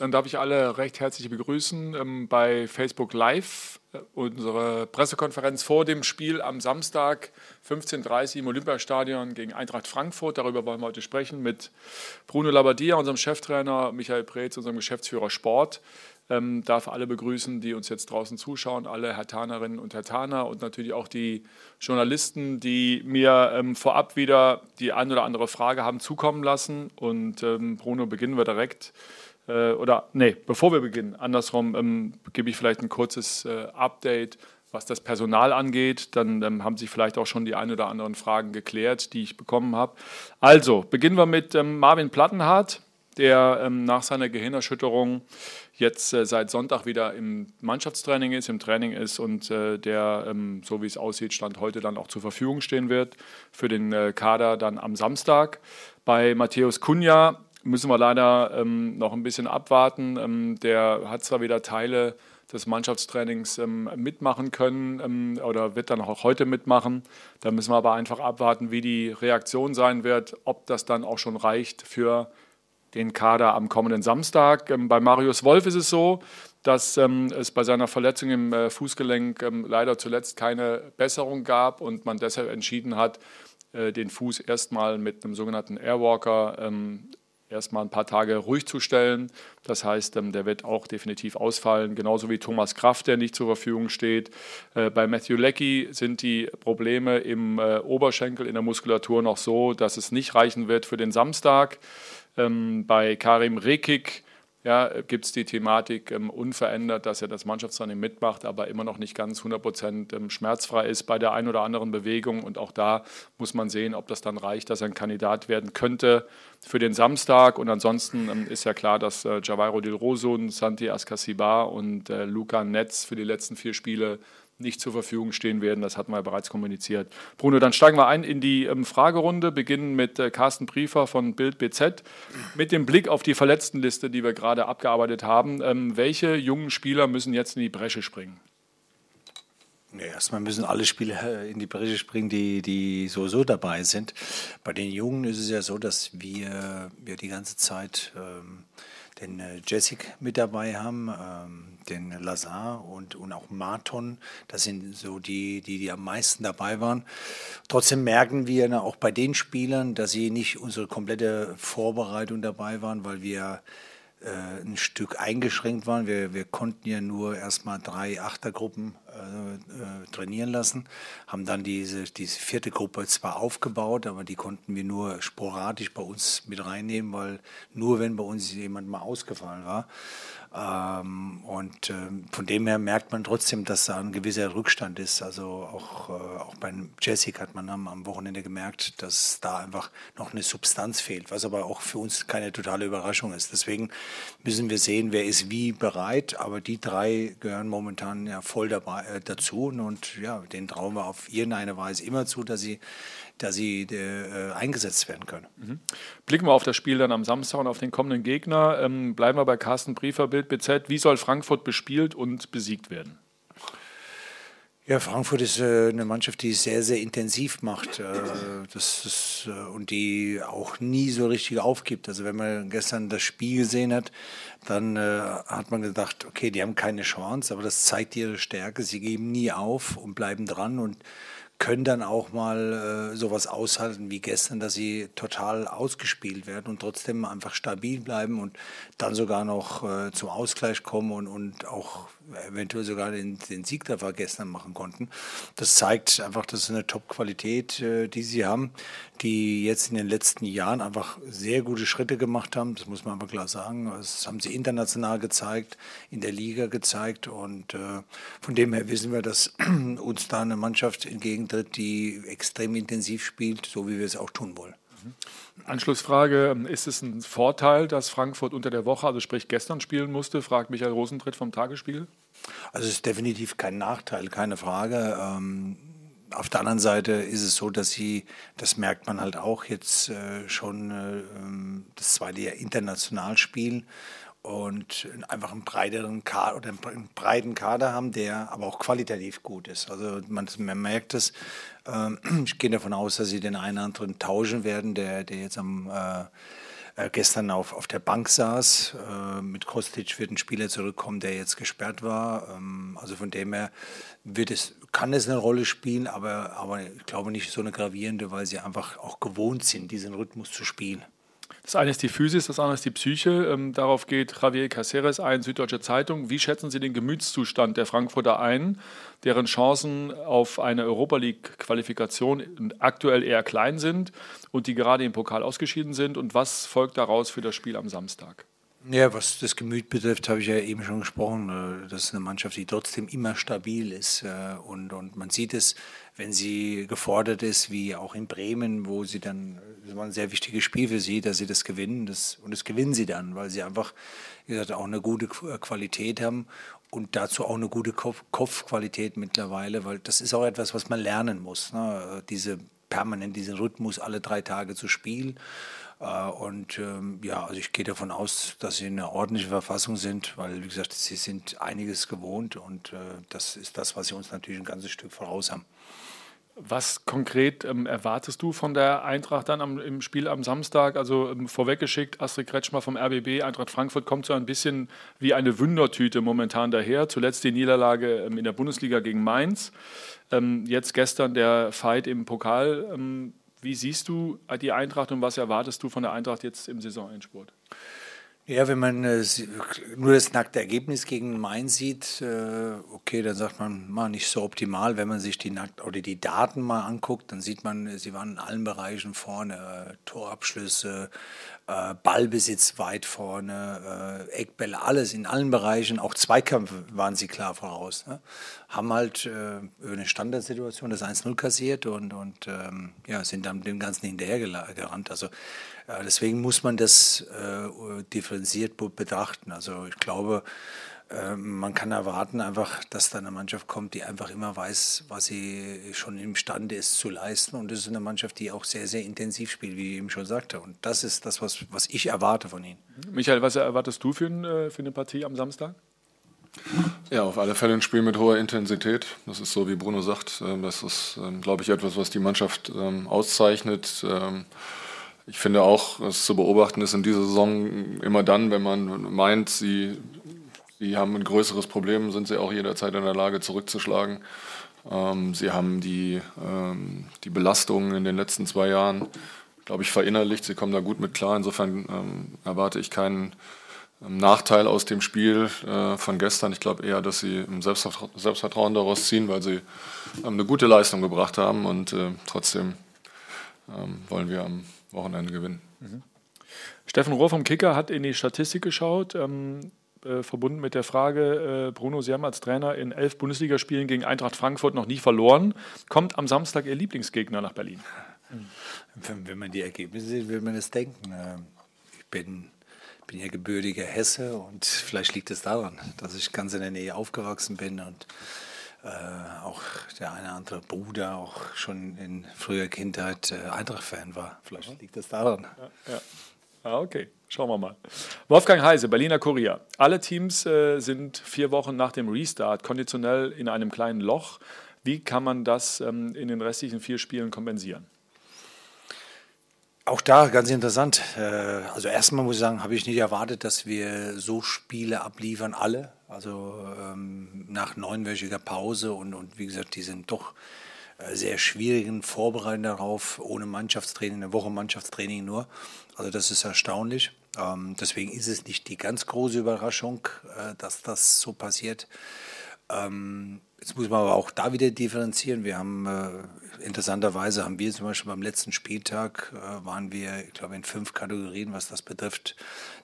Dann darf ich alle recht herzlich begrüßen ähm, bei Facebook Live. Äh, unsere Pressekonferenz vor dem Spiel am Samstag 15.30 Uhr im Olympiastadion gegen Eintracht Frankfurt. Darüber wollen wir heute sprechen mit Bruno Labbadia, unserem Cheftrainer, Michael Preetz, unserem Geschäftsführer Sport. Ähm, darf alle begrüßen, die uns jetzt draußen zuschauen, alle Herr Tanerinnen und Herr Taner und natürlich auch die Journalisten, die mir ähm, vorab wieder die ein oder andere Frage haben zukommen lassen. Und ähm, Bruno, beginnen wir direkt. Äh, oder nee, bevor wir beginnen, andersrum ähm, gebe ich vielleicht ein kurzes äh, Update, was das Personal angeht. Dann ähm, haben sich vielleicht auch schon die ein oder anderen Fragen geklärt, die ich bekommen habe. Also, beginnen wir mit ähm, Marvin Plattenhardt, der nach seiner Gehirnerschütterung jetzt äh, seit Sonntag wieder im Mannschaftstraining ist, im Training ist und äh, der, ähm, so wie es aussieht, Stand heute dann auch zur Verfügung stehen wird für den äh, Kader dann am Samstag. Bei Matthäus Kunja müssen wir leider ähm, noch ein bisschen abwarten. Ähm, der hat zwar wieder Teile des Mannschaftstrainings ähm, mitmachen können ähm, oder wird dann auch heute mitmachen. Da müssen wir aber einfach abwarten, wie die Reaktion sein wird, ob das dann auch schon reicht für den Kader am kommenden Samstag. Ähm, bei Marius Wolf ist es so, dass ähm, es bei seiner Verletzung im äh, Fußgelenk leider zuletzt keine Besserung gab und man deshalb entschieden hat, äh, den Fuß erstmal mit einem sogenannten Airwalker ähm, erstmal ein paar Tage ruhig zu stellen. Das heißt, ähm, der wird auch definitiv ausfallen, genauso wie Thomas Kraft, der nicht zur Verfügung steht. Äh, bei Matthew Leckie sind die Probleme im äh, Oberschenkel, in der Muskulatur noch so, dass es nicht reichen wird für den Samstag. Ähm, bei Karim Rekik ja, gibt es die Thematik ähm, unverändert, dass er das Mannschaftstraining mitmacht, aber immer noch nicht ganz 100 Prozent ähm, schmerzfrei ist bei der einen oder anderen Bewegung. Und auch da muss man sehen, ob das dann reicht, dass er ein Kandidat werden könnte für den Samstag. Und ansonsten ähm, ist ja klar, dass äh, Javairo Del Rosso, Santi Ascasibar und äh, Luca Netz für die letzten vier Spiele nicht zur Verfügung stehen werden. Das hatten wir bereits kommuniziert. Bruno, dann steigen wir ein in die ähm, Fragerunde, beginnen mit äh, Carsten Briefer von Bild BZ. Mit dem Blick auf die Verletztenliste, die wir gerade abgearbeitet haben, ähm, welche jungen Spieler müssen jetzt in die Bresche springen? Ja, erstmal müssen alle Spieler äh, in die Bresche springen, die, die sowieso dabei sind. Bei den Jungen ist es ja so, dass wir, wir die ganze Zeit ähm, den äh, Jessic mit dabei haben, ähm, den Lazar und, und auch Marton. Das sind so die, die, die am meisten dabei waren. Trotzdem merken wir auch bei den Spielern, dass sie nicht unsere komplette Vorbereitung dabei waren, weil wir äh, ein Stück eingeschränkt waren. Wir, wir konnten ja nur erstmal drei Achtergruppen äh, äh, trainieren lassen, haben dann diese, diese vierte Gruppe zwar aufgebaut, aber die konnten wir nur sporadisch bei uns mit reinnehmen, weil nur wenn bei uns jemand mal ausgefallen war. Ähm, und ähm, von dem her merkt man trotzdem, dass da ein gewisser Rückstand ist. Also auch, äh, auch beim Jessic hat man am, Wochenende gemerkt, dass da einfach noch eine Substanz fehlt, was aber auch für uns keine totale Überraschung ist. Deswegen müssen wir sehen, wer ist wie bereit. Aber die drei gehören momentan ja voll dabei, äh, dazu. Und ja, den trauen wir auf irgendeine Weise immer zu, dass sie da sie äh, eingesetzt werden können. Mhm. Blicken wir auf das Spiel dann am Samstag und auf den kommenden Gegner. Ähm, bleiben wir bei Carsten Briefer, Bild BZ. Wie soll Frankfurt bespielt und besiegt werden? Ja, Frankfurt ist äh, eine Mannschaft, die es sehr, sehr intensiv macht äh, das ist, äh, und die auch nie so richtig aufgibt. Also wenn man gestern das Spiel gesehen hat, dann äh, hat man gedacht, okay, die haben keine Chance, aber das zeigt ihre Stärke. Sie geben nie auf und bleiben dran und können dann auch mal äh, sowas aushalten wie gestern, dass sie total ausgespielt werden und trotzdem einfach stabil bleiben und dann sogar noch äh, zum Ausgleich kommen und, und auch eventuell sogar den, den Sieg da gestern machen konnten. Das zeigt einfach, das ist eine Top-Qualität, äh, die sie haben, die jetzt in den letzten Jahren einfach sehr gute Schritte gemacht haben. Das muss man einfach klar sagen. Das haben sie international gezeigt, in der Liga gezeigt und äh, von dem her wissen wir, dass uns da eine Mannschaft entgegentritt, die extrem intensiv spielt, so wie wir es auch tun wollen. Anschlussfrage, ist es ein Vorteil, dass Frankfurt unter der Woche, also sprich gestern spielen musste, fragt Michael Rosentritt vom Tagesspiel? Also es ist definitiv kein Nachteil, keine Frage. Ähm, auf der anderen Seite ist es so, dass sie, das merkt man halt auch jetzt äh, schon äh, ähm, das zweite Jahr international spielen und einfach einen breiteren Kader oder einen breiten Kader haben, der aber auch qualitativ gut ist. Also man, man merkt es. Äh, ich gehe davon aus, dass sie den einen oder anderen tauschen werden, der, der jetzt am äh, äh, gestern auf, auf der Bank saß. Äh, mit Kostic wird ein Spieler zurückkommen, der jetzt gesperrt war. Ähm, also von dem her wird es, kann es eine Rolle spielen, aber, aber ich glaube nicht so eine gravierende, weil sie einfach auch gewohnt sind, diesen Rhythmus zu spielen. Das eine ist die Physis, das andere ist die Psyche. Ähm, darauf geht Javier Caceres ein, Süddeutsche Zeitung. Wie schätzen Sie den Gemütszustand der Frankfurter ein, deren Chancen auf eine Europa League-Qualifikation aktuell eher klein sind und die gerade im Pokal ausgeschieden sind? Und was folgt daraus für das Spiel am Samstag? Ja, was das Gemüt betrifft, habe ich ja eben schon gesprochen. Äh, das ist eine Mannschaft, die trotzdem immer stabil ist. Äh, und, und man sieht es, wenn sie gefordert ist, wie auch in Bremen, wo sie dann, das war ein sehr wichtiges Spiel für sie, dass sie das gewinnen. Das, und das gewinnen sie dann, weil sie einfach, wie gesagt, auch eine gute Qualität haben und dazu auch eine gute Kopf Kopfqualität mittlerweile, weil das ist auch etwas, was man lernen muss. Ne? Diese permanent diesen Rhythmus alle drei Tage zu spielen. Äh, und ähm, ja, also ich gehe davon aus, dass sie in einer ordentlichen Verfassung sind, weil, wie gesagt, sie sind einiges gewohnt und äh, das ist das, was sie uns natürlich ein ganzes Stück voraus haben. Was konkret ähm, erwartest du von der Eintracht dann am, im Spiel am Samstag? Also ähm, vorweggeschickt, Astrid Kretschmer vom RBB, Eintracht Frankfurt kommt so ein bisschen wie eine Wundertüte momentan daher. Zuletzt die Niederlage ähm, in der Bundesliga gegen Mainz. Ähm, jetzt gestern der Fight im Pokal. Ähm, wie siehst du die Eintracht und was erwartest du von der Eintracht jetzt im Saisonendspurt? Ja, wenn man äh, nur das nackte Ergebnis gegen Mainz sieht, äh, okay, dann sagt man mal nicht so optimal. Wenn man sich die nackt oder die Daten mal anguckt, dann sieht man, sie waren in allen Bereichen vorne, äh, Torabschlüsse, äh, Ballbesitz weit vorne, äh, Eckbälle, alles in allen Bereichen, auch Zweikämpfe waren sie klar voraus. Ne? Haben halt äh, über eine Standardsituation das 1-0 kassiert und, und ähm, ja, sind dann dem Ganzen hinterhergerannt. Also äh, deswegen muss man das äh, differenziert betrachten. Also ich glaube, äh, man kann erwarten einfach, dass da eine Mannschaft kommt, die einfach immer weiß, was sie schon imstande ist zu leisten. Und das ist eine Mannschaft, die auch sehr, sehr intensiv spielt, wie ich eben schon sagte. Und das ist das, was, was ich erwarte von ihnen. Michael, was erwartest du für, ein, für eine Partie am Samstag? Ja, auf alle Fälle ein Spiel mit hoher Intensität. Das ist so, wie Bruno sagt. Das ist, ähm, glaube ich, etwas, was die Mannschaft ähm, auszeichnet. Ich finde auch, es zu beobachten ist in dieser Saison immer dann, wenn man meint, sie, sie haben ein größeres Problem, sind sie auch jederzeit in der Lage zurückzuschlagen. Ähm, sie haben die, ähm, die Belastungen in den letzten zwei Jahren, glaube ich, verinnerlicht. Sie kommen da gut mit klar. Insofern ähm, erwarte ich keinen ähm, Nachteil aus dem Spiel äh, von gestern. Ich glaube eher, dass sie Selbstvertrauen daraus ziehen, weil sie ähm, eine gute Leistung gebracht haben und äh, trotzdem ähm, wollen wir am Wochenende gewinnen. Mhm. Steffen Rohr vom Kicker hat in die Statistik geschaut, ähm, äh, verbunden mit der Frage, äh, Bruno, Sie haben als Trainer in elf Bundesligaspielen gegen Eintracht Frankfurt noch nie verloren. Kommt am Samstag Ihr Lieblingsgegner nach Berlin? Wenn, wenn man die Ergebnisse sieht, will man es denken. Ähm, ich bin, bin ja gebürtiger Hesse und vielleicht liegt es daran, dass ich ganz in der Nähe aufgewachsen bin und äh, auch der eine andere Bruder auch schon in früher Kindheit äh, Eintracht-Fan war. Vielleicht mhm. liegt das daran. Ja, ja. Ah, okay. Schauen wir mal. Wolfgang Heise, Berliner Kurier. Alle Teams äh, sind vier Wochen nach dem Restart konditionell in einem kleinen Loch. Wie kann man das ähm, in den restlichen vier Spielen kompensieren? Auch da ganz interessant. Äh, also erstmal muss ich sagen, habe ich nicht erwartet, dass wir so Spiele abliefern, alle. Also ähm, nach neunwöchiger Pause und, und wie gesagt, die sind doch äh, sehr schwierigen Vorbereitungen darauf, ohne Mannschaftstraining, eine Woche Mannschaftstraining nur. Also das ist erstaunlich. Ähm, deswegen ist es nicht die ganz große Überraschung, äh, dass das so passiert. Ähm, jetzt muss man aber auch da wieder differenzieren. Wir haben äh, interessanterweise haben wir zum Beispiel beim letzten Spieltag äh, waren wir, ich glaube, in fünf Kategorien, was das betrifft,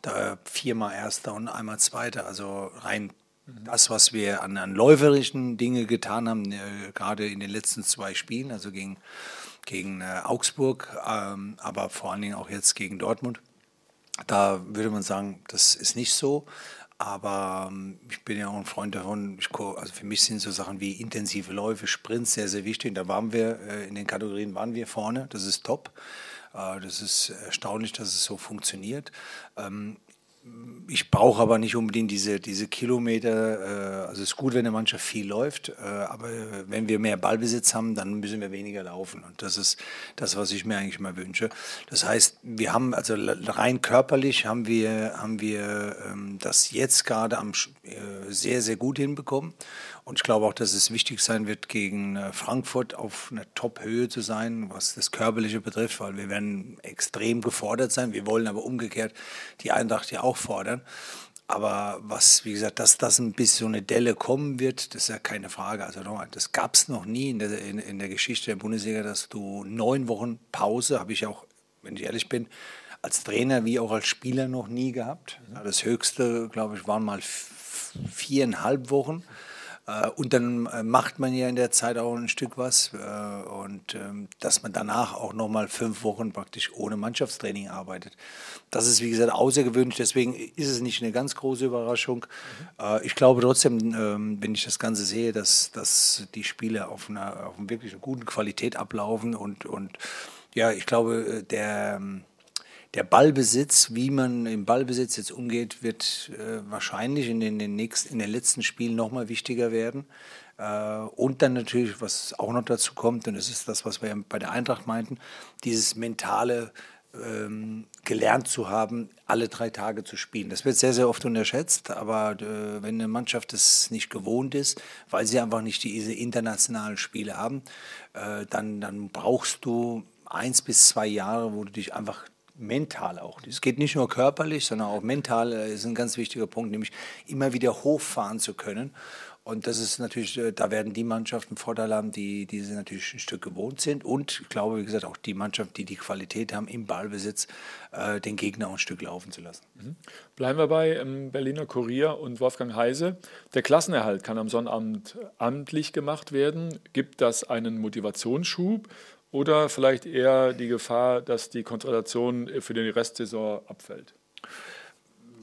da viermal Erster und einmal Zweiter. Also rein mhm. das, was wir an, an läuferischen Dinge getan haben, äh, gerade in den letzten zwei Spielen, also gegen, gegen äh, Augsburg, ähm, aber vor allen Dingen auch jetzt gegen Dortmund. Da würde man sagen, das ist nicht so. Aber ähm, ich bin ja auch ein Freund davon. Also für mich sind so Sachen wie intensive Läufe, Sprints sehr, sehr wichtig. Da waren wir, äh, in den Kategorien waren wir vorne. Das ist top. Äh, das ist erstaunlich, dass es so funktioniert. Ich brauche aber nicht unbedingt diese, diese Kilometer. Äh, also es ist gut, wenn eine Mannschaft viel läuft, äh, aber wenn wir mehr Ballbesitz haben, dann müssen wir weniger laufen. Und das ist das, was ich mir eigentlich immer wünsche. Das heißt, wir haben also rein körperlich haben wir, haben wir ähm, das jetzt gerade am, äh, sehr, sehr gut hinbekommen. Und ich glaube auch, dass es wichtig sein wird, gegen äh, Frankfurt auf einer Top-Höhe zu sein, was das Körperliche betrifft, weil wir werden extrem gefordert sein. Wir wollen aber umgekehrt die Eintracht ja auch fordern. Aber was, wie gesagt, dass das ein bisschen so eine Delle kommen wird, das ist ja keine Frage. Also das gab es noch nie in der, in, in der Geschichte der Bundesliga, dass du neun Wochen Pause, habe ich auch, wenn ich ehrlich bin, als Trainer wie auch als Spieler noch nie gehabt. Das höchste, glaube ich, waren mal viereinhalb Wochen. Äh, und dann äh, macht man ja in der Zeit auch ein Stück was. Äh, und ähm, dass man danach auch nochmal fünf Wochen praktisch ohne Mannschaftstraining arbeitet. Das ist, wie gesagt, außergewöhnlich. Deswegen ist es nicht eine ganz große Überraschung. Mhm. Ich glaube trotzdem, ähm, wenn ich das Ganze sehe, dass, dass die Spiele auf einer, auf einer wirklich guten Qualität ablaufen. Und, und ja, ich glaube, der ähm, der Ballbesitz, wie man im Ballbesitz jetzt umgeht, wird äh, wahrscheinlich in den, den, nächsten, in den letzten Spielen nochmal wichtiger werden. Äh, und dann natürlich, was auch noch dazu kommt, und das ist das, was wir bei der Eintracht meinten, dieses mentale ähm, gelernt zu haben, alle drei Tage zu spielen. Das wird sehr, sehr oft unterschätzt, aber äh, wenn eine Mannschaft das nicht gewohnt ist, weil sie einfach nicht diese internationalen Spiele haben, äh, dann, dann brauchst du eins bis zwei Jahre, wo du dich einfach mental auch. Es geht nicht nur körperlich, sondern auch mental äh, ist ein ganz wichtiger Punkt, nämlich immer wieder hochfahren zu können. Und das ist natürlich, äh, da werden die Mannschaften Vorteile haben, die diese natürlich ein Stück gewohnt sind. Und ich glaube, wie gesagt, auch die Mannschaften, die die Qualität haben, im Ballbesitz äh, den Gegner auch ein Stück laufen zu lassen. Mhm. Bleiben wir bei ähm, Berliner Kurier und Wolfgang Heise. Der Klassenerhalt kann am Sonnabend amtlich gemacht werden. Gibt das einen Motivationsschub? Oder vielleicht eher die Gefahr, dass die Konzentration für die Restsaison abfällt?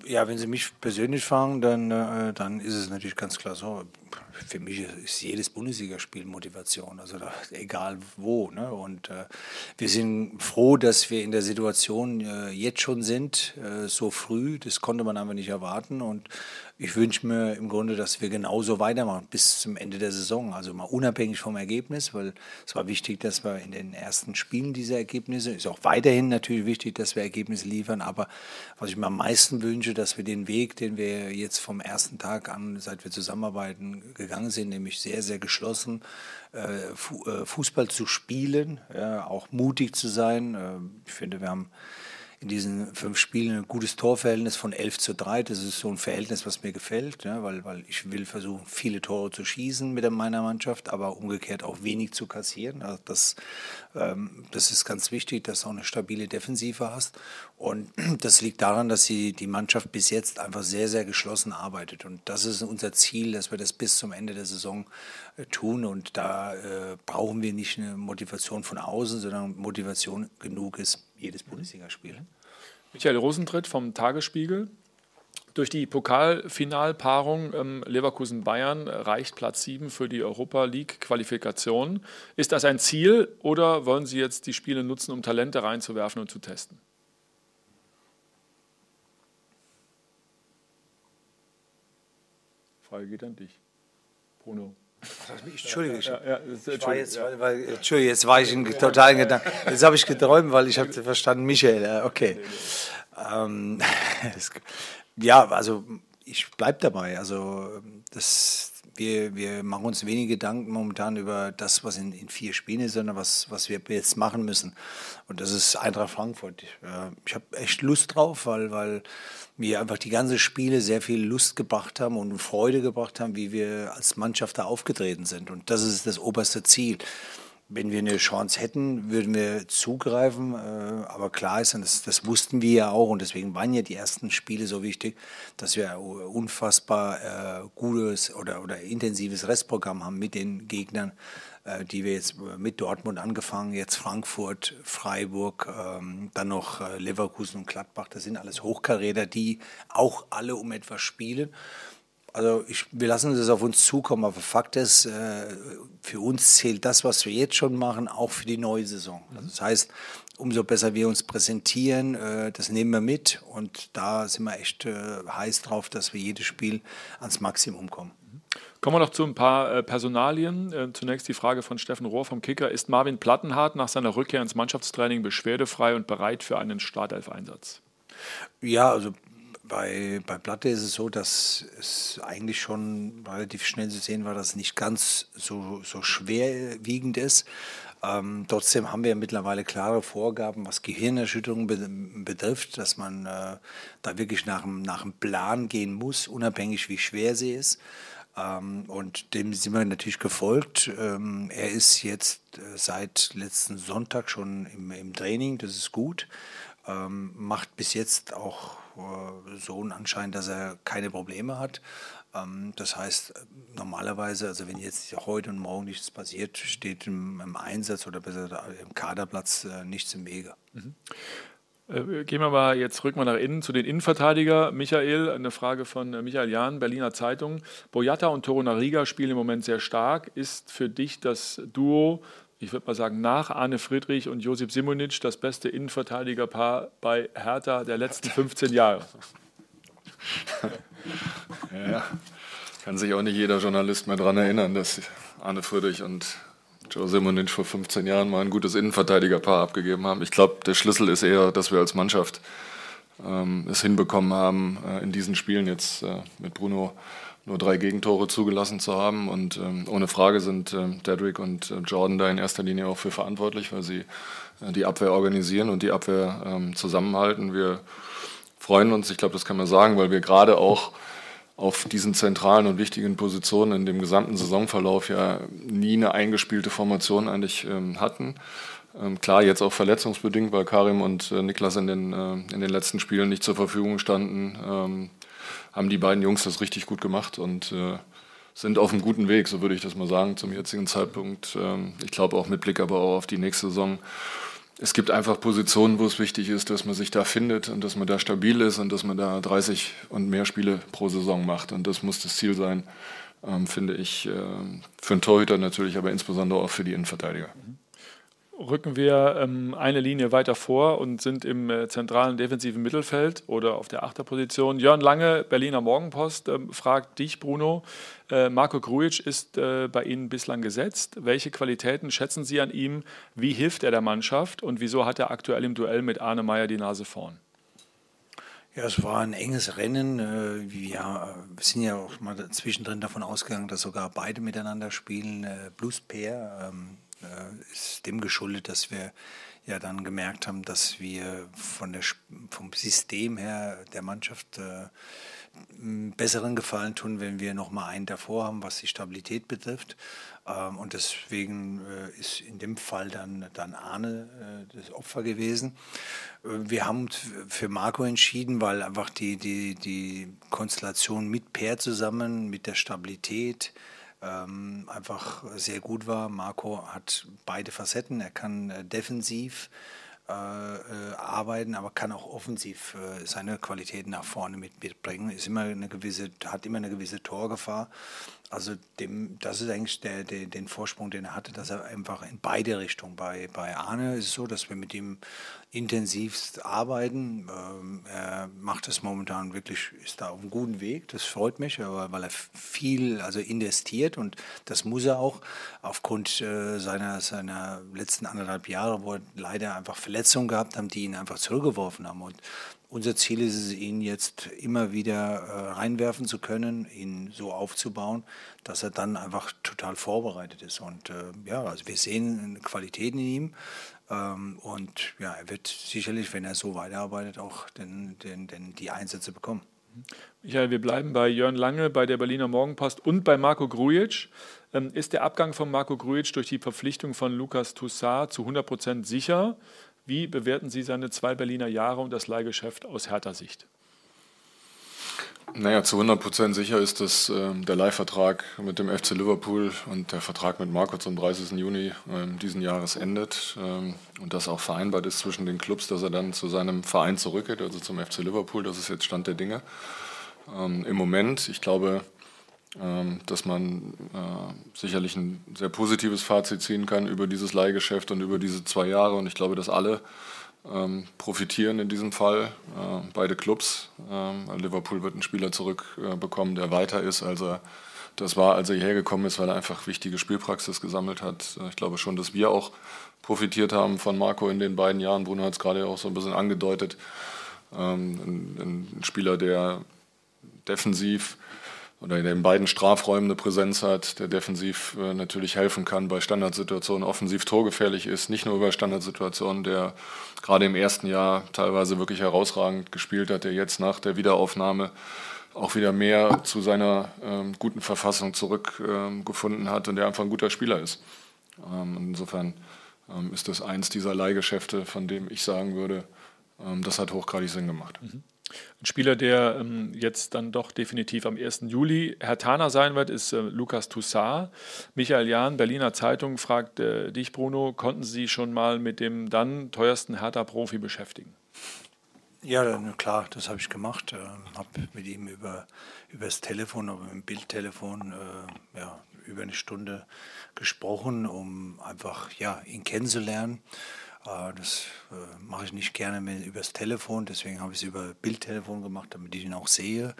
Ja, wenn Sie mich persönlich fragen, dann, äh, dann ist es natürlich ganz klar so. Für mich ist jedes Bundesligaspiel Motivation, also da, egal wo. Ne? Und äh, wir sind froh, dass wir in der Situation äh, jetzt schon sind, äh, so früh. Das konnte man einfach nicht erwarten. Und ich wünsche mir im Grunde, dass wir genauso weitermachen bis zum Ende der Saison. Also mal unabhängig vom Ergebnis, weil es war wichtig, dass wir in den ersten Spielen diese Ergebnisse, ist auch weiterhin natürlich wichtig, dass wir Ergebnisse liefern. Aber was ich mir am meisten wünsche, dass wir den Weg, den wir jetzt vom ersten Tag an, seit wir zusammenarbeiten, gegangen sind, nämlich sehr, sehr geschlossen, äh, äh, Fußball zu spielen, auch mutig zu sein. Äh, ich finde, wir haben in diesen fünf Spielen ein gutes Torverhältnis von 11 zu 3. Das ist so ein Verhältnis, was mir gefällt, ja, weil, weil ich will versuchen, viele Tore zu schießen mit meiner Mannschaft, aber umgekehrt auch wenig zu kassieren. Also das, ähm, das ist ganz wichtig, dass du auch eine stabile Defensive hast. Und das liegt daran, dass sie, die Mannschaft bis jetzt einfach sehr, sehr geschlossen arbeitet. Und das ist unser Ziel, dass wir das bis zum Ende der Saison äh, tun. Und da äh, brauchen wir nicht eine Motivation von außen, sondern Motivation genug ist jedes Bundesligaspiel. Michael Rosentritt vom Tagesspiegel. Durch die Pokalfinalpaarung ähm, Leverkusen-Bayern reicht Platz 7 für die Europa League-Qualifikation. Ist das ein Ziel oder wollen Sie jetzt die Spiele nutzen, um Talente reinzuwerfen und zu testen? Frage geht an dich, Bruno. Entschuldigung, ich, ja, ja, ich war jetzt, weil, weil, Entschuldigung, jetzt war ich in totalen Gedanken. Jetzt habe ich geträumt, weil ich habe verstanden, Michael. Okay. Ähm, ja, also ich bleibe dabei. Also das, wir, wir machen uns wenig Gedanken momentan über das, was in, in vier Spielen ist, sondern was, was wir jetzt machen müssen. Und das ist Eintracht Frankfurt. Ich, äh, habe echt Lust drauf, weil, weil mir einfach die ganzen Spiele sehr viel Lust gebracht haben und Freude gebracht haben, wie wir als Mannschaft da aufgetreten sind. Und das ist das oberste Ziel. Wenn wir eine Chance hätten, würden wir zugreifen. Äh, aber klar ist, und das, das wussten wir ja auch, und deswegen waren ja die ersten Spiele so wichtig, dass wir unfassbar äh, gutes oder, oder intensives Restprogramm haben mit den Gegnern äh, die wir jetzt mit Dortmund angefangen, jetzt Frankfurt, Freiburg, ähm, dann noch Leverkusen und Gladbach. Das sind alles Hochkaräter, die auch alle um etwas spielen. Also ich, wir lassen das auf uns zukommen, aber Fakt ist, äh, für uns zählt das, was wir jetzt schon machen, auch für die neue Saison. Also das heißt, umso besser wir uns präsentieren, äh, das nehmen wir mit und da sind wir echt äh, heiß drauf, dass wir jedes Spiel ans Maximum kommen. Kommen wir noch zu ein paar Personalien. Zunächst die Frage von Steffen Rohr vom Kicker. Ist Marvin Plattenhardt nach seiner Rückkehr ins Mannschaftstraining beschwerdefrei und bereit für einen Startelf-Einsatz? Ja, also bei, bei Platte ist es so, dass es eigentlich schon relativ schnell zu sehen war, dass es nicht ganz so, so schwerwiegend ist. Ähm, trotzdem haben wir mittlerweile klare Vorgaben, was Gehirnerschütterung be betrifft, dass man äh, da wirklich nach, nach einem Plan gehen muss, unabhängig wie schwer sie ist. Ähm, und dem sind wir natürlich gefolgt. Ähm, er ist jetzt äh, seit letzten Sonntag schon im, im Training, das ist gut. Ähm, macht bis jetzt auch äh, so einen Anschein, dass er keine Probleme hat. Ähm, das heißt, normalerweise, also wenn jetzt heute und morgen nichts passiert, steht im, im Einsatz oder besser im Kaderplatz äh, nichts im Wege. Mhm. Äh, gehen wir mal jetzt rück mal nach innen zu den Innenverteidiger. Michael, eine Frage von äh, Michael Jahn, Berliner Zeitung. Boyata und Torunariga spielen im Moment sehr stark. Ist für dich das Duo, ich würde mal sagen, nach Arne Friedrich und Josip Simonic das beste Innenverteidigerpaar bei Hertha der letzten 15 Jahre? ja, kann sich auch nicht jeder Journalist mehr daran erinnern, dass Arne Friedrich und Joe Simonic vor 15 Jahren mal ein gutes Innenverteidigerpaar abgegeben haben. Ich glaube, der Schlüssel ist eher, dass wir als Mannschaft ähm, es hinbekommen haben, äh, in diesen Spielen jetzt äh, mit Bruno nur drei Gegentore zugelassen zu haben. Und ähm, ohne Frage sind äh, Dedrick und äh, Jordan da in erster Linie auch für verantwortlich, weil sie äh, die Abwehr organisieren und die Abwehr ähm, zusammenhalten. Wir freuen uns, ich glaube, das kann man sagen, weil wir gerade auch auf diesen zentralen und wichtigen Positionen in dem gesamten Saisonverlauf ja nie eine eingespielte Formation eigentlich ähm, hatten. Ähm, klar, jetzt auch verletzungsbedingt, weil Karim und äh, Niklas in den, äh, in den letzten Spielen nicht zur Verfügung standen, ähm, haben die beiden Jungs das richtig gut gemacht und äh, sind auf einem guten Weg, so würde ich das mal sagen, zum jetzigen Zeitpunkt. Ähm, ich glaube auch mit Blick aber auch auf die nächste Saison es gibt einfach Positionen, wo es wichtig ist, dass man sich da findet und dass man da stabil ist und dass man da 30 und mehr Spiele pro Saison macht. Und das muss das Ziel sein, ähm, finde ich, äh, für einen Torhüter natürlich, aber insbesondere auch für die Innenverteidiger. Mhm rücken wir ähm, eine Linie weiter vor und sind im äh, zentralen defensiven Mittelfeld oder auf der Achterposition. Jörn Lange, Berliner Morgenpost, ähm, fragt dich, Bruno. Äh, Marco Grujic ist äh, bei Ihnen bislang gesetzt. Welche Qualitäten schätzen Sie an ihm? Wie hilft er der Mannschaft und wieso hat er aktuell im Duell mit Arne Meyer die Nase vorn? Ja, es war ein enges Rennen. Äh, wir sind ja auch mal zwischendrin davon ausgegangen, dass sogar beide miteinander spielen. Äh, Blues Pair, äh, ist dem geschuldet, dass wir ja dann gemerkt haben, dass wir von der, vom System her der Mannschaft äh, besseren Gefallen tun, wenn wir noch mal einen davor haben, was die Stabilität betrifft. Ähm, und deswegen äh, ist in dem Fall dann, dann Arne äh, das Opfer gewesen. Äh, wir haben für Marco entschieden, weil einfach die, die, die Konstellation mit Per zusammen, mit der Stabilität, ähm, einfach sehr gut war. Marco hat beide Facetten. Er kann äh, defensiv äh, äh, arbeiten, aber kann auch offensiv äh, seine Qualitäten nach vorne mitbringen. Ist immer eine gewisse, hat immer eine gewisse Torgefahr. Also dem, das ist eigentlich der, der, den Vorsprung, den er hatte, dass er einfach in beide Richtungen. Bei, bei Arne ist es so, dass wir mit ihm intensivst arbeiten. Ähm, er macht es momentan wirklich, ist da auf einem guten Weg. Das freut mich, aber weil er viel also investiert und das muss er auch aufgrund äh, seiner, seiner letzten anderthalb Jahre, wo er leider einfach Verletzungen gehabt hat, die ihn einfach zurückgeworfen haben. Und unser Ziel ist es, ihn jetzt immer wieder äh, reinwerfen zu können, ihn so aufzubauen, dass er dann einfach total vorbereitet ist. Und äh, ja, also wir sehen eine Qualität in ihm. Ähm, und ja, er wird sicherlich, wenn er so weiterarbeitet, auch den, den, den, die Einsätze bekommen. Michael, wir bleiben bei Jörn Lange, bei der Berliner Morgenpost und bei Marco Grujic. Ähm, ist der Abgang von Marco Grujic durch die Verpflichtung von Lukas Toussaint zu 100 Prozent sicher? Wie bewerten Sie seine zwei Berliner Jahre und das Leihgeschäft aus härter Sicht? Naja, zu 100 Prozent sicher ist, dass äh, der Leihvertrag mit dem FC Liverpool und der Vertrag mit Marco zum 30. Juni äh, diesen Jahres endet ähm, und das auch vereinbart ist zwischen den Clubs, dass er dann zu seinem Verein zurückgeht, also zum FC Liverpool. Das ist jetzt Stand der Dinge. Ähm, Im Moment, ich glaube, dass man äh, sicherlich ein sehr positives Fazit ziehen kann über dieses Leihgeschäft und über diese zwei Jahre. Und ich glaube, dass alle ähm, profitieren in diesem Fall, äh, beide Clubs. Ähm, Liverpool wird einen Spieler zurückbekommen, der weiter ist, als er das war, als er hierher gekommen ist, weil er einfach wichtige Spielpraxis gesammelt hat. Ich glaube schon, dass wir auch profitiert haben von Marco in den beiden Jahren. Bruno hat es gerade auch so ein bisschen angedeutet. Ähm, ein, ein, Spieler, der defensiv oder der in beiden Strafräumen eine Präsenz hat, der defensiv äh, natürlich helfen kann bei Standardsituationen, offensiv torgefährlich ist, nicht nur über Standardsituationen, der gerade im ersten Jahr teilweise wirklich herausragend gespielt hat, der jetzt nach der Wiederaufnahme auch wieder mehr zu seiner ähm, guten Verfassung zurückgefunden ähm, hat und der einfach ein guter Spieler ist. Ähm, insofern ähm, ist das eins dieser Leihgeschäfte, von dem ich sagen würde, ähm, das hat hochgradig Sinn gemacht. Mhm. Ein Spieler, der ähm, jetzt dann doch definitiv am 1. Juli Herr Taner sein wird, ist äh, Lukas Toussaint. Michael Jahn, Berliner Zeitung, fragt äh, dich, Bruno, konnten Sie schon mal mit dem dann teuersten Hertha-Profi beschäftigen? Ja, klar, das habe ich gemacht. Äh, habe mit ihm über, über das Telefon, aber dem Bildtelefon, äh, ja, über eine Stunde gesprochen, um einfach ja, ihn kennenzulernen. Äh, das äh, mache ich nicht gerne mehr übers Telefon, deswegen habe ich es über Bildtelefon gemacht, damit ich ihn auch sehe.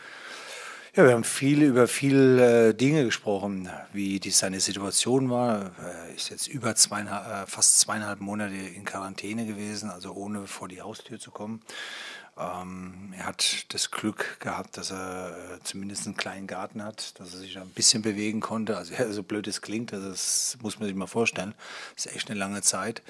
Ja, wir haben viel über viele äh, Dinge gesprochen, wie die, seine Situation war. Er ist jetzt über zweieinhalb, fast zweieinhalb Monate in Quarantäne gewesen, also ohne vor die Haustür zu kommen. Ähm, er hat das Glück gehabt, dass er äh, zumindest einen kleinen Garten hat, dass er sich ein bisschen bewegen konnte. Also so blöd es klingt, das muss man sich mal vorstellen. Das ist echt eine lange Zeit.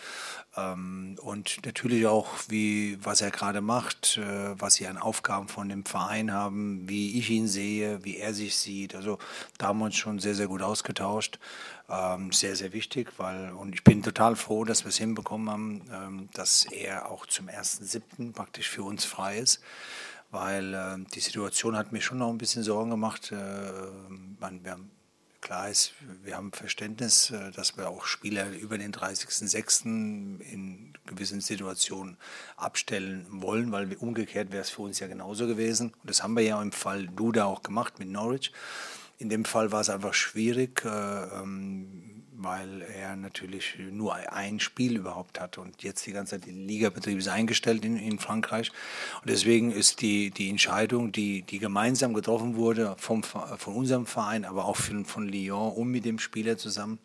Ähm, und natürlich auch, wie, was er gerade macht, äh, was sie an Aufgaben von dem Verein haben, wie ich ihn sehe, wie er sich sieht. Also da haben wir uns schon sehr, sehr gut ausgetauscht ähm, sehr, sehr wichtig, weil, und ich bin total froh, dass wir es hinbekommen haben, ähm, dass er auch zum 1.7. praktisch für uns frei ist, weil äh, die Situation hat mir schon noch ein bisschen Sorgen gemacht. Äh, man, wir haben, klar ist, wir haben Verständnis, äh, dass wir auch Spieler über den 30.06. in gewissen Situationen abstellen wollen, weil umgekehrt wäre es für uns ja genauso gewesen. Und das haben wir ja im Fall Duda auch gemacht mit Norwich. In dem Fall war es einfach schwierig, äh, ähm, weil er natürlich nur ein Spiel überhaupt hatte und jetzt die ganze Zeit der Ligabetrieb ist eingestellt in, in Frankreich. Und deswegen ist die, die Entscheidung, die, die gemeinsam getroffen wurde vom, von unserem Verein, aber auch von, von Lyon und mit dem Spieler zusammen,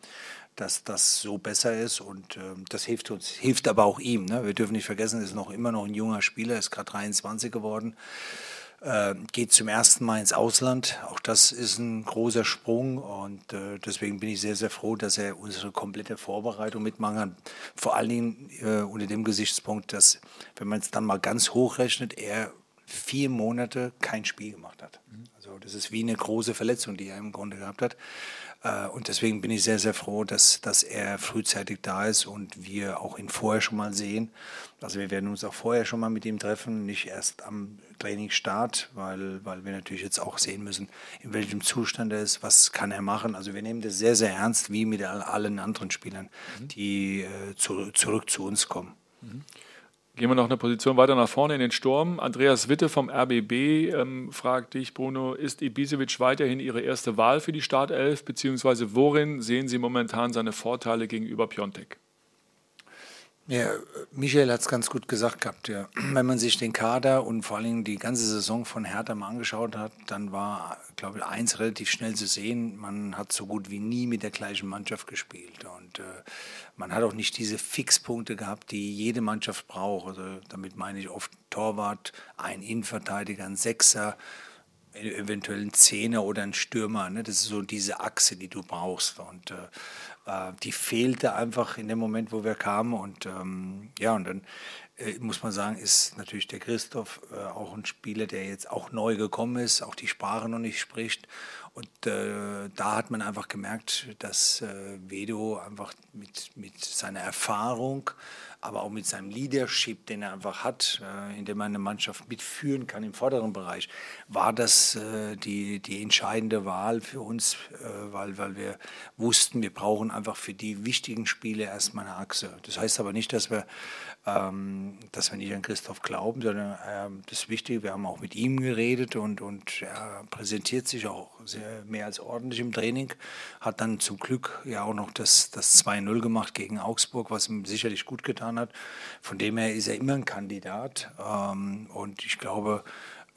dass das so besser ist und äh, das hilft uns, hilft aber auch ihm. Ne? Wir dürfen nicht vergessen, er ist noch immer noch ein junger Spieler, ist gerade 23 geworden äh, geht zum ersten Mal ins Ausland. Auch das ist ein großer Sprung und äh, deswegen bin ich sehr, sehr froh, dass er unsere komplette Vorbereitung mitmachen kann. Vor allen Dingen äh, unter dem Gesichtspunkt, dass, wenn man es dann mal ganz hochrechnet, er vier Monate kein Spiel gemacht hat. Also das ist wie eine große Verletzung, die er im Grunde gehabt hat. Äh, und deswegen bin ich sehr, sehr froh, dass, dass er frühzeitig da ist und wir auch ihn vorher schon mal sehen. Also wir werden uns auch vorher schon mal mit ihm treffen, nicht erst am Trainingsstart, weil, weil wir natürlich jetzt auch sehen müssen, in welchem Zustand er ist, was kann er machen. Also wir nehmen das sehr, sehr ernst, wie mit allen anderen Spielern, mhm. die äh, zu, zurück zu uns kommen. Mhm. Gehen wir noch eine Position weiter nach vorne in den Sturm. Andreas Witte vom RBB ähm, fragt dich, Bruno, ist Ibisevic weiterhin Ihre erste Wahl für die Startelf, beziehungsweise worin sehen Sie momentan seine Vorteile gegenüber Piontek? Ja, Michael hat es ganz gut gesagt gehabt. Ja. Wenn man sich den Kader und vor allem die ganze Saison von Hertha mal angeschaut hat, dann war, glaube ich, eins relativ schnell zu sehen. Man hat so gut wie nie mit der gleichen Mannschaft gespielt. Und äh, man hat auch nicht diese Fixpunkte gehabt, die jede Mannschaft braucht. Also, damit meine ich oft Torwart, ein Innenverteidiger, ein Sechser, eventuell ein Zehner oder ein Stürmer. Ne? Das ist so diese Achse, die du brauchst. Und äh, äh, die fehlte einfach in dem Moment, wo wir kamen. Und ähm, ja, und dann äh, muss man sagen, ist natürlich der Christoph äh, auch ein Spieler, der jetzt auch neu gekommen ist, auch die Sprache noch nicht spricht. Und äh, da hat man einfach gemerkt, dass äh, Vedo einfach mit, mit seiner Erfahrung, aber auch mit seinem Leadership, den er einfach hat, äh, indem er eine Mannschaft mitführen kann im vorderen Bereich, war das äh, die, die entscheidende Wahl für uns, äh, weil, weil wir wussten, wir brauchen einfach für die wichtigen Spiele erstmal eine Achse. Das heißt aber nicht, dass wir, ähm, dass wir nicht an Christoph glauben, sondern ähm, das Wichtige, wir haben auch mit ihm geredet und, und er präsentiert sich auch sehr, mehr als ordentlich im Training, hat dann zum Glück ja auch noch das, das 2-0 gemacht gegen Augsburg, was ihm sicherlich gut getan hat. Von dem her ist er immer ein Kandidat ähm, und ich glaube,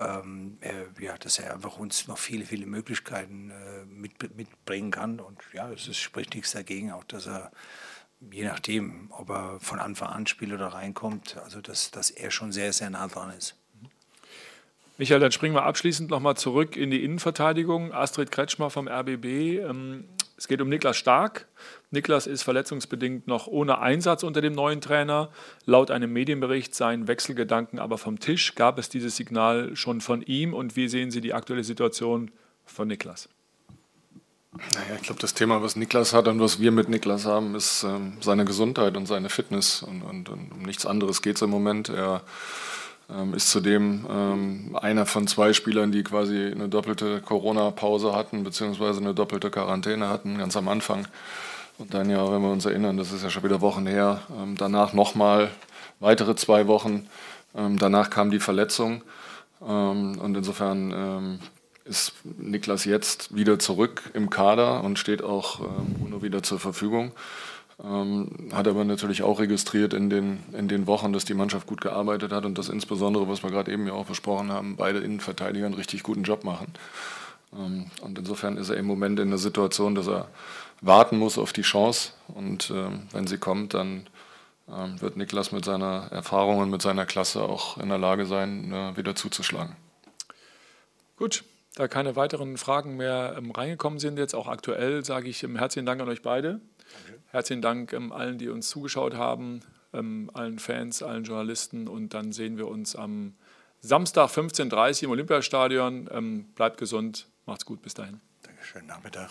ähm, äh, ja, dass er einfach uns noch viele, viele Möglichkeiten äh, mit, mitbringen kann. Und ja, es ist, spricht nichts dagegen, auch dass er, je nachdem, ob er von Anfang an spielt oder reinkommt, also dass, dass er schon sehr, sehr nah dran ist. Michael, dann springen wir abschließend nochmal zurück in die Innenverteidigung. Astrid Kretschmer vom RBB. Ähm, es geht um Niklas Stark. Niklas ist verletzungsbedingt noch ohne Einsatz unter dem neuen Trainer. Laut einem Medienbericht seien Wechselgedanken aber vom Tisch. Gab es dieses Signal schon von ihm und wie sehen Sie die aktuelle Situation von Niklas? Naja, ich glaube, das Thema, was Niklas hat und was wir mit Niklas haben, ist ähm, seine Gesundheit und seine Fitness. Und, und, und um nichts anderes geht es im Moment. Er ähm, ist zudem ähm, einer von zwei Spielern, die quasi eine doppelte Corona-Pause hatten, beziehungsweise eine doppelte Quarantäne hatten, ganz am Anfang. Und dann ja, wenn wir uns erinnern, das ist ja schon wieder Wochen her, ähm, danach nochmal weitere zwei Wochen. Ähm, danach kam die Verletzung. Ähm, und insofern ähm, ist Niklas jetzt wieder zurück im Kader und steht auch Bruno wieder zur Verfügung. Ähm, hat aber natürlich auch registriert in den, in den Wochen, dass die Mannschaft gut gearbeitet hat und dass insbesondere, was wir gerade eben ja auch besprochen haben, beide Innenverteidiger einen richtig guten Job machen. Ähm, und insofern ist er im Moment in der Situation, dass er warten muss auf die Chance. Und ähm, wenn sie kommt, dann ähm, wird Niklas mit seiner Erfahrung und mit seiner Klasse auch in der Lage sein, äh, wieder zuzuschlagen. Gut, da keine weiteren Fragen mehr ähm, reingekommen sind, jetzt auch aktuell, sage ich ähm, herzlichen Dank an euch beide. Herzlichen Dank ähm, allen, die uns zugeschaut haben, ähm, allen Fans, allen Journalisten und dann sehen wir uns am Samstag 15.30 Uhr im Olympiastadion. Ähm, bleibt gesund, macht's gut, bis dahin. Dankeschön, Nachmittag.